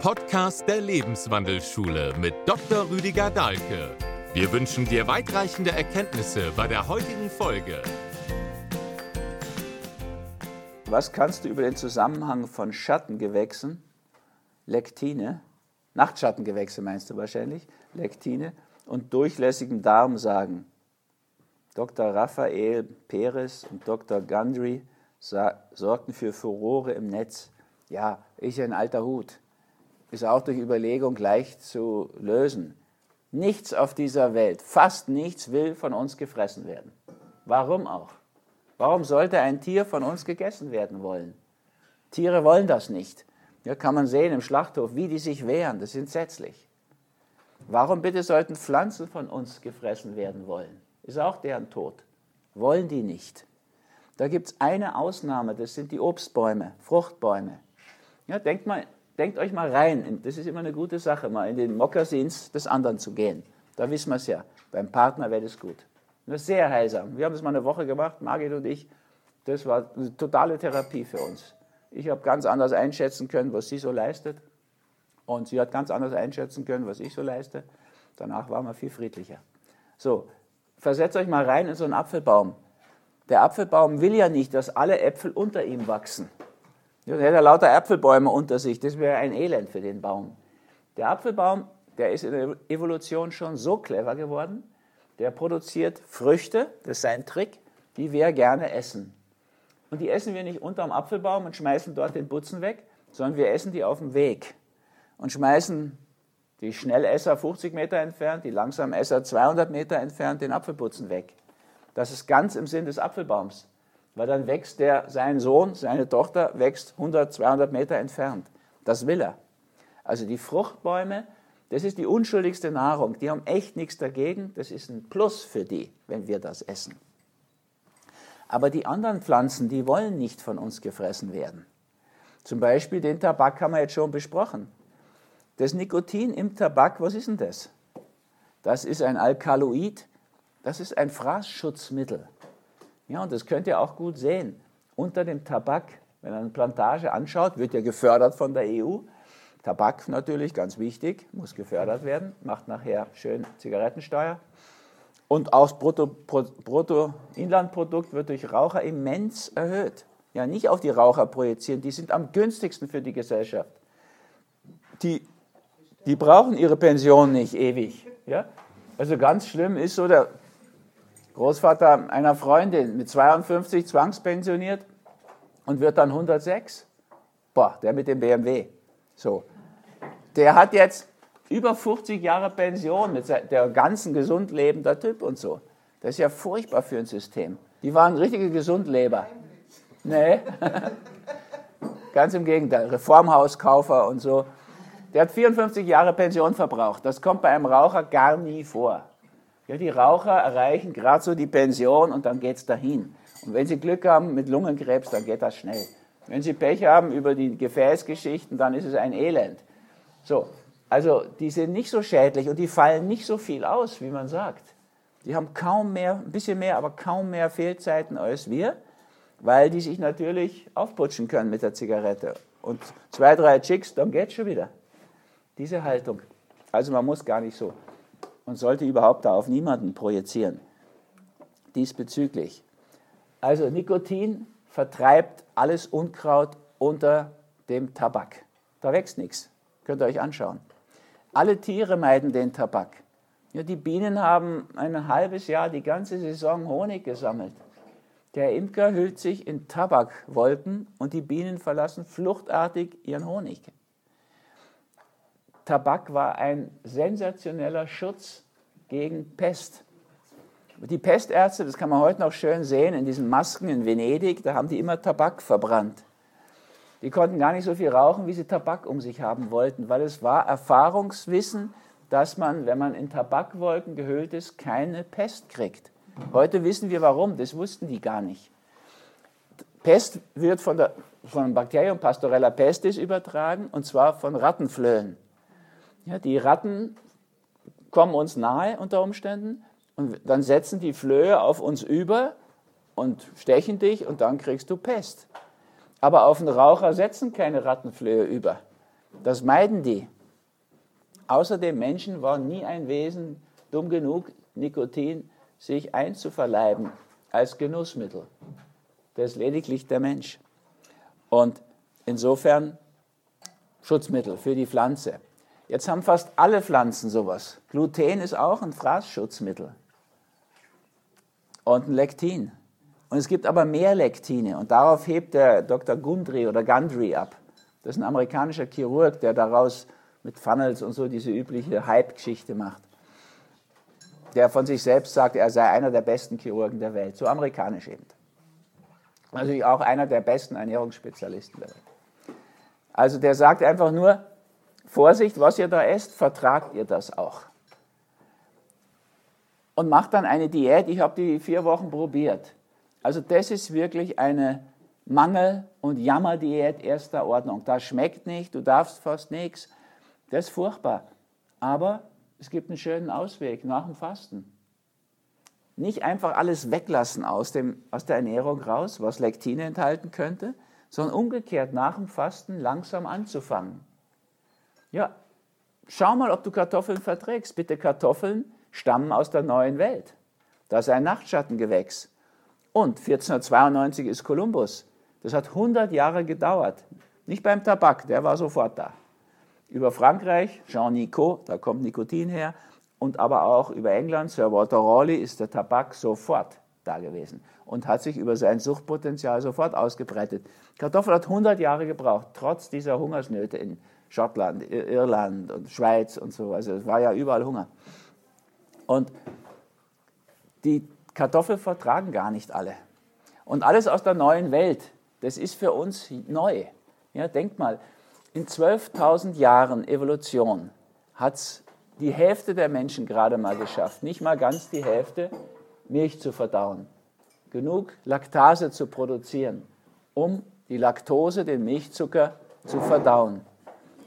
Podcast der Lebenswandelschule mit Dr. Rüdiger Dahlke. Wir wünschen dir weitreichende Erkenntnisse bei der heutigen Folge. Was kannst du über den Zusammenhang von Schattengewächsen, Lektine, Nachtschattengewächse meinst du wahrscheinlich, Lektine und durchlässigem Darm sagen? Dr. Raphael Perez und Dr. Gundry sorgten für Furore im Netz. Ja, ja ein alter Hut. Ist auch durch Überlegung leicht zu lösen. Nichts auf dieser Welt, fast nichts will von uns gefressen werden. Warum auch? Warum sollte ein Tier von uns gegessen werden wollen? Tiere wollen das nicht. Ja, kann man sehen im Schlachthof, wie die sich wehren. Das ist entsetzlich. Warum bitte sollten Pflanzen von uns gefressen werden wollen? Ist auch deren Tod. Wollen die nicht. Da gibt es eine Ausnahme, das sind die Obstbäume, Fruchtbäume. Ja, denkt, mal, denkt euch mal rein, das ist immer eine gute Sache, mal in den Mokassins des anderen zu gehen. Da wissen wir es ja. Beim Partner wäre das gut. Das ist sehr heilsam. Wir haben das mal eine Woche gemacht, Margit und ich. Das war eine totale Therapie für uns. Ich habe ganz anders einschätzen können, was sie so leistet. Und sie hat ganz anders einschätzen können, was ich so leiste. Danach waren wir viel friedlicher. So, versetzt euch mal rein in so einen Apfelbaum. Der Apfelbaum will ja nicht, dass alle Äpfel unter ihm wachsen. Dann hätte er lauter Apfelbäume unter sich. Das wäre ein Elend für den Baum. Der Apfelbaum, der ist in der Evolution schon so clever geworden, der produziert Früchte, das ist sein Trick, die wir gerne essen. Und die essen wir nicht unterm Apfelbaum und schmeißen dort den Butzen weg, sondern wir essen die auf dem Weg und schmeißen die Schnellesser 50 Meter entfernt, die Langsamesser 200 Meter entfernt den Apfelputzen weg. Das ist ganz im Sinn des Apfelbaums. Weil dann wächst der, sein Sohn, seine Tochter wächst 100, 200 Meter entfernt. Das will er. Also die Fruchtbäume, das ist die unschuldigste Nahrung. Die haben echt nichts dagegen. Das ist ein Plus für die, wenn wir das essen. Aber die anderen Pflanzen, die wollen nicht von uns gefressen werden. Zum Beispiel den Tabak haben wir jetzt schon besprochen. Das Nikotin im Tabak, was ist denn das? Das ist ein Alkaloid, das ist ein Fraßschutzmittel. Ja, und das könnt ihr auch gut sehen. Unter dem Tabak, wenn man eine Plantage anschaut, wird ja gefördert von der EU. Tabak natürlich, ganz wichtig, muss gefördert werden, macht nachher schön Zigarettensteuer. Und auch das Bruttoinlandprodukt wird durch Raucher immens erhöht. Ja, nicht auf die Raucher projizieren, die sind am günstigsten für die Gesellschaft. Die, die brauchen ihre Pension nicht ewig. Ja? Also ganz schlimm ist so, der Großvater einer Freundin mit 52 zwangspensioniert und wird dann 106. Boah, der mit dem BMW. So. Der hat jetzt über 50 Jahre Pension mit der ganzen gesund lebender Typ und so. Das ist ja furchtbar für ein System. Die waren richtige Gesundleber. Nee. Ganz im Gegenteil. Reformhauskaufer und so. Der hat 54 Jahre Pension verbraucht. Das kommt bei einem Raucher gar nie vor. Die Raucher erreichen gerade so die Pension und dann geht es dahin. Und wenn sie Glück haben mit Lungenkrebs, dann geht das schnell. Wenn sie Pech haben über die Gefäßgeschichten, dann ist es ein Elend. So, also die sind nicht so schädlich und die fallen nicht so viel aus, wie man sagt. Die haben kaum mehr, ein bisschen mehr, aber kaum mehr Fehlzeiten als wir, weil die sich natürlich aufputschen können mit der Zigarette. Und zwei, drei Chicks, dann geht's schon wieder. Diese Haltung. Also man muss gar nicht so und sollte überhaupt da auf niemanden projizieren. Diesbezüglich. Also Nikotin vertreibt alles Unkraut unter dem Tabak. Da wächst nichts. Könnt ihr euch anschauen. Alle Tiere meiden den Tabak. Ja, die Bienen haben ein halbes Jahr die ganze Saison Honig gesammelt. Der Imker hüllt sich in Tabakwolken und die Bienen verlassen fluchtartig ihren Honig. Tabak war ein sensationeller Schutz gegen Pest. Die Pestärzte, das kann man heute noch schön sehen, in diesen Masken in Venedig, da haben die immer Tabak verbrannt. Die konnten gar nicht so viel rauchen, wie sie Tabak um sich haben wollten, weil es war Erfahrungswissen, dass man, wenn man in Tabakwolken gehüllt ist, keine Pest kriegt. Heute wissen wir warum, das wussten die gar nicht. Pest wird von, der, von Bakterium Pastorella pestis übertragen, und zwar von Rattenflöhen. Ja, die Ratten kommen uns nahe unter Umständen und dann setzen die Flöhe auf uns über und stechen dich und dann kriegst du Pest. Aber auf einen Raucher setzen keine Rattenflöhe über. Das meiden die. Außerdem Menschen waren nie ein Wesen dumm genug, Nikotin sich einzuverleiben als Genussmittel. Das ist lediglich der Mensch. Und insofern Schutzmittel für die Pflanze. Jetzt haben fast alle Pflanzen sowas. Gluten ist auch ein Fraßschutzmittel. Und ein Lektin. Und es gibt aber mehr Lektine. Und darauf hebt der Dr. Gundry oder Gundry ab. Das ist ein amerikanischer Chirurg, der daraus mit Funnels und so diese übliche Hype-Geschichte macht. Der von sich selbst sagt, er sei einer der besten Chirurgen der Welt. So amerikanisch eben. Natürlich auch einer der besten Ernährungsspezialisten der Welt. Also der sagt einfach nur, Vorsicht, was ihr da esst, vertragt ihr das auch. Und macht dann eine Diät, ich habe die vier Wochen probiert. Also das ist wirklich eine Mangel- und Jammerdiät erster Ordnung. Das schmeckt nicht, du darfst fast nichts. Das ist furchtbar. Aber es gibt einen schönen Ausweg nach dem Fasten. Nicht einfach alles weglassen aus, dem, aus der Ernährung raus, was Lektine enthalten könnte, sondern umgekehrt nach dem Fasten langsam anzufangen. Ja, schau mal, ob du Kartoffeln verträgst. Bitte, Kartoffeln stammen aus der neuen Welt. Das ist ein Nachtschattengewächs. Und 1492 ist Kolumbus. Das hat 100 Jahre gedauert. Nicht beim Tabak, der war sofort da. Über Frankreich, Jean Nicot, da kommt Nikotin her, und aber auch über England, Sir Walter Raleigh, ist der Tabak sofort da gewesen und hat sich über sein Suchtpotenzial sofort ausgebreitet. Kartoffel hat 100 Jahre gebraucht, trotz dieser Hungersnöte in Schottland, Irland und Schweiz und so. Also es war ja überall Hunger. Und die Kartoffel vertragen gar nicht alle. Und alles aus der neuen Welt, das ist für uns neu. Ja, denkt mal, in 12.000 Jahren Evolution hat es die Hälfte der Menschen gerade mal geschafft, nicht mal ganz die Hälfte, Milch zu verdauen. Genug Laktase zu produzieren, um die Laktose, den Milchzucker, zu verdauen.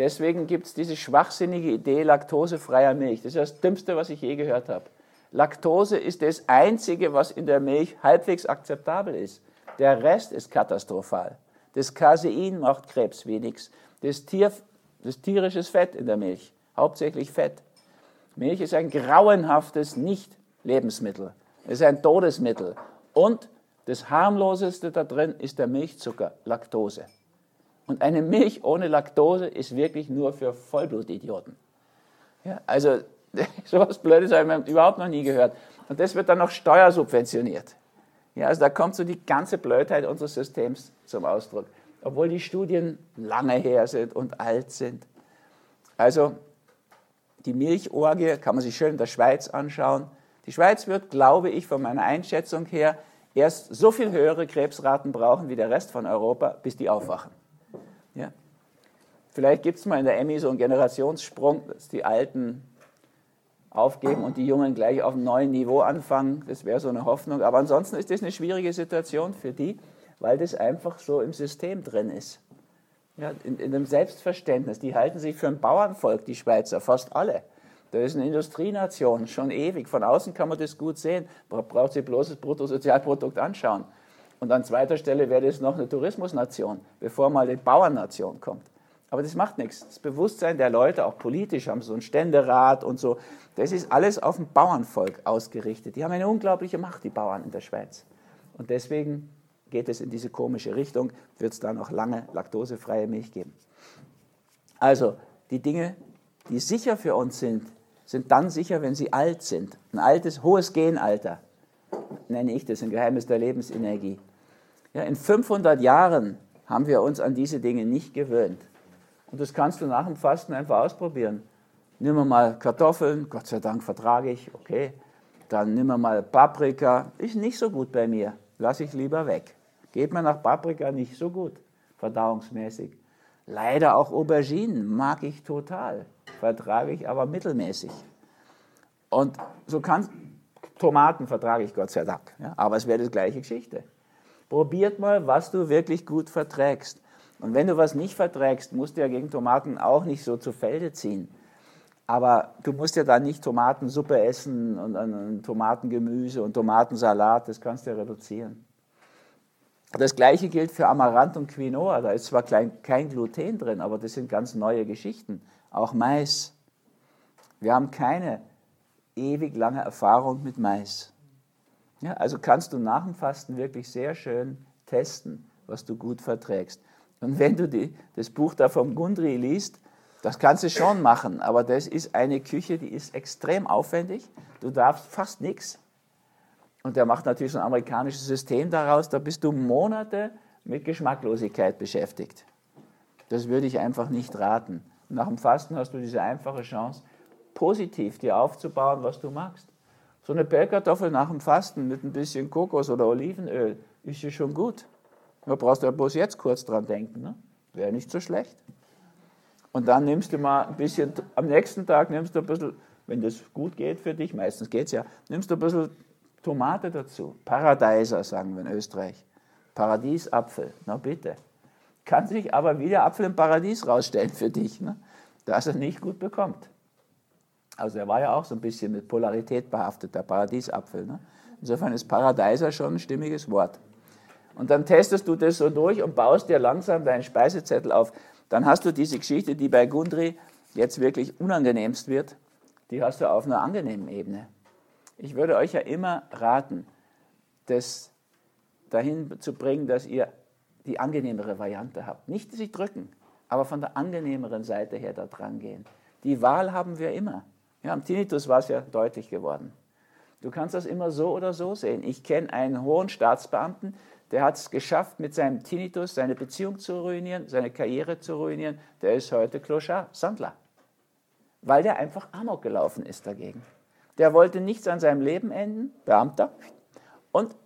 Deswegen gibt es diese schwachsinnige Idee laktosefreier Milch. Das ist das Dümmste, was ich je gehört habe. Laktose ist das Einzige, was in der Milch halbwegs akzeptabel ist. Der Rest ist katastrophal. Das Casein macht Krebs wie nichts. Das, Tier, das tierisches Fett in der Milch, hauptsächlich Fett. Milch ist ein grauenhaftes Nicht-Lebensmittel. Es ist ein Todesmittel. Und das harmloseste da drin ist der Milchzucker, Laktose. Und eine Milch ohne Laktose ist wirklich nur für Vollblutidioten. Ja, also sowas Blödes habe ich überhaupt noch nie gehört. Und das wird dann noch steuersubventioniert. Ja, also da kommt so die ganze Blödheit unseres Systems zum Ausdruck, obwohl die Studien lange her sind und alt sind. Also die Milchorgie kann man sich schön in der Schweiz anschauen. Die Schweiz wird, glaube ich, von meiner Einschätzung her erst so viel höhere Krebsraten brauchen wie der Rest von Europa, bis die aufwachen. Ja? Vielleicht gibt es mal in der Emmy so einen Generationssprung, dass die Alten aufgeben und die Jungen gleich auf einem neuen Niveau anfangen. Das wäre so eine Hoffnung. Aber ansonsten ist das eine schwierige Situation für die, weil das einfach so im System drin ist. Ja, in, in dem Selbstverständnis. Die halten sich für ein Bauernvolk, die Schweizer, fast alle. Das ist eine Industrienation, schon ewig. Von außen kann man das gut sehen. Man braucht sich bloß das Bruttosozialprodukt anschauen. Und an zweiter Stelle wäre das noch eine Tourismusnation, bevor mal die Bauernnation kommt. Aber das macht nichts. Das Bewusstsein der Leute, auch politisch, haben so einen Ständerat und so, das ist alles auf ein Bauernvolk ausgerichtet. Die haben eine unglaubliche Macht, die Bauern in der Schweiz. Und deswegen geht es in diese komische Richtung, wird es da noch lange laktosefreie Milch geben. Also, die Dinge, die sicher für uns sind, sind dann sicher, wenn sie alt sind. Ein altes, hohes Genalter, nenne ich das, ein Geheimnis der Lebensenergie. Ja, in 500 Jahren haben wir uns an diese Dinge nicht gewöhnt. Und das kannst du nach dem Fasten einfach ausprobieren. Nimm mal Kartoffeln, Gott sei Dank vertrage ich, okay. Dann nimm mal Paprika, ist nicht so gut bei mir, lasse ich lieber weg. Geht mir nach Paprika nicht so gut, verdauungsmäßig. Leider auch Auberginen mag ich total, vertrage ich aber mittelmäßig. Und so kann Tomaten vertrage ich Gott sei Dank, ja, aber es wäre die gleiche Geschichte. Probiert mal, was du wirklich gut verträgst. Und wenn du was nicht verträgst, musst du ja gegen Tomaten auch nicht so zu Felde ziehen. Aber du musst ja dann nicht Tomatensuppe essen und, und, Tomatengemüse und Tomatensalat, das kannst du ja reduzieren. Das gleiche gilt für Amaranth und Quinoa. Da ist zwar kein Gluten drin, aber das sind ganz neue Geschichten. Auch Mais. Wir haben keine ewig lange Erfahrung mit Mais. Ja, also kannst du nach dem Fasten wirklich sehr schön testen, was du gut verträgst. Und wenn du die, das Buch da vom Gundri liest, das kannst du schon machen, aber das ist eine Küche, die ist extrem aufwendig. Du darfst fast nichts. Und der macht natürlich so ein amerikanisches System daraus, da bist du Monate mit Geschmacklosigkeit beschäftigt. Das würde ich einfach nicht raten. Nach dem Fasten hast du diese einfache Chance, positiv dir aufzubauen, was du magst. So eine Pellkartoffel nach dem Fasten mit ein bisschen Kokos oder Olivenöl ist ja schon gut. Da brauchst du ja bloß jetzt kurz dran denken. Ne? Wäre nicht so schlecht. Und dann nimmst du mal ein bisschen, am nächsten Tag nimmst du ein bisschen, wenn das gut geht für dich, meistens geht es ja, nimmst du ein bisschen Tomate dazu. Paradeiser, sagen wir in Österreich. Paradiesapfel, na bitte. Kann sich aber wie der Apfel im Paradies rausstellen für dich, ne? dass er nicht gut bekommt. Also er war ja auch so ein bisschen mit Polarität behaftet, der Paradiesapfel. Ne? Insofern ist Paradeiser schon ein stimmiges Wort. Und dann testest du das so durch und baust dir langsam deinen Speisezettel auf. Dann hast du diese Geschichte, die bei Gundri jetzt wirklich unangenehmst wird, die hast du auf einer angenehmen Ebene. Ich würde euch ja immer raten, das dahin zu bringen, dass ihr die angenehmere Variante habt. Nicht sich drücken, aber von der angenehmeren Seite her da dran gehen. Die Wahl haben wir immer. Ja, am Tinnitus war es ja deutlich geworden. Du kannst das immer so oder so sehen. Ich kenne einen hohen Staatsbeamten, der hat es geschafft, mit seinem Tinnitus seine Beziehung zu ruinieren, seine Karriere zu ruinieren. Der ist heute Clochard, Sandler. Weil der einfach amok gelaufen ist dagegen. Der wollte nichts an seinem Leben enden, Beamter, und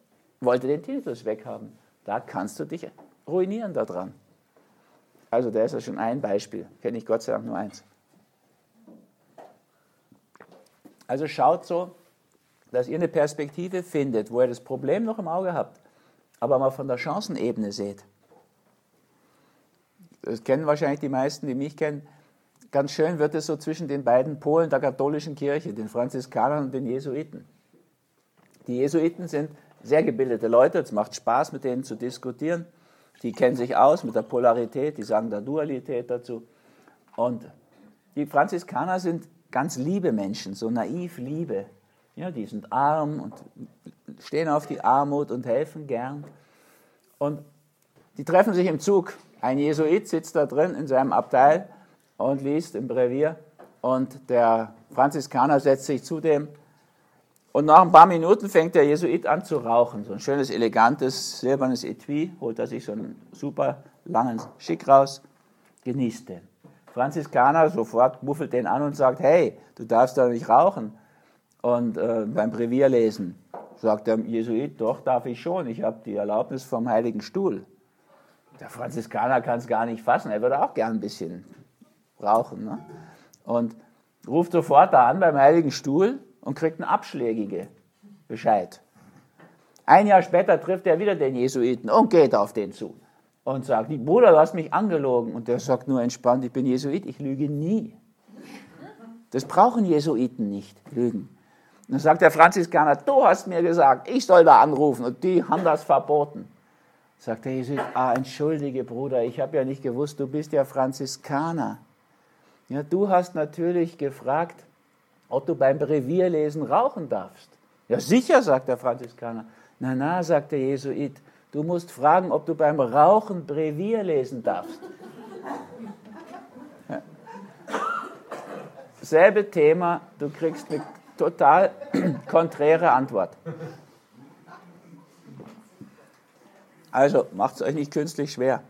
wollte den Tinnitus weghaben. Da kannst du dich ruinieren daran. Also, der ist ja schon ein Beispiel. Kenne ich Gott sei Dank nur eins. Also schaut so, dass ihr eine Perspektive findet, wo ihr das Problem noch im Auge habt, aber mal von der Chancenebene seht. Das kennen wahrscheinlich die meisten, die mich kennen. Ganz schön wird es so zwischen den beiden Polen der katholischen Kirche, den Franziskanern und den Jesuiten. Die Jesuiten sind sehr gebildete Leute, es macht Spaß, mit denen zu diskutieren. Die kennen sich aus mit der Polarität, die sagen der Dualität dazu. Und die Franziskaner sind ganz liebe Menschen, so naiv Liebe. Ja, die sind arm und stehen auf die Armut und helfen gern. Und die treffen sich im Zug. Ein Jesuit sitzt da drin in seinem Abteil und liest im Brevier. Und der Franziskaner setzt sich zu dem. Und nach ein paar Minuten fängt der Jesuit an zu rauchen. So ein schönes, elegantes, silbernes Etui, holt er sich so einen super langen Schick raus, genießt den. Franziskaner sofort muffelt den an und sagt, hey, du darfst doch nicht rauchen. Und äh, beim Brevier lesen sagt der Jesuit, doch darf ich schon, ich habe die Erlaubnis vom Heiligen Stuhl. Der Franziskaner kann es gar nicht fassen, er würde auch gern ein bisschen rauchen. Ne? Und ruft sofort da an beim Heiligen Stuhl und kriegt einen abschlägige Bescheid. Ein Jahr später trifft er wieder den Jesuiten und geht auf den zu und sagt, Bruder, du hast mich angelogen. Und der sagt nur entspannt, ich bin Jesuit, ich lüge nie. Das brauchen Jesuiten nicht, lügen. Und dann sagt der Franziskaner, du hast mir gesagt, ich soll da anrufen und die haben das verboten. Sagt der Jesuit, ah, entschuldige Bruder, ich habe ja nicht gewusst, du bist ja Franziskaner. Ja, du hast natürlich gefragt, ob du beim Brevierlesen rauchen darfst. Ja, sicher, sagt der Franziskaner. Na, na, sagt der Jesuit, Du musst fragen, ob du beim Rauchen Brevier lesen darfst. Ja. Selbe Thema, du kriegst eine total konträre Antwort. Also macht es euch nicht künstlich schwer.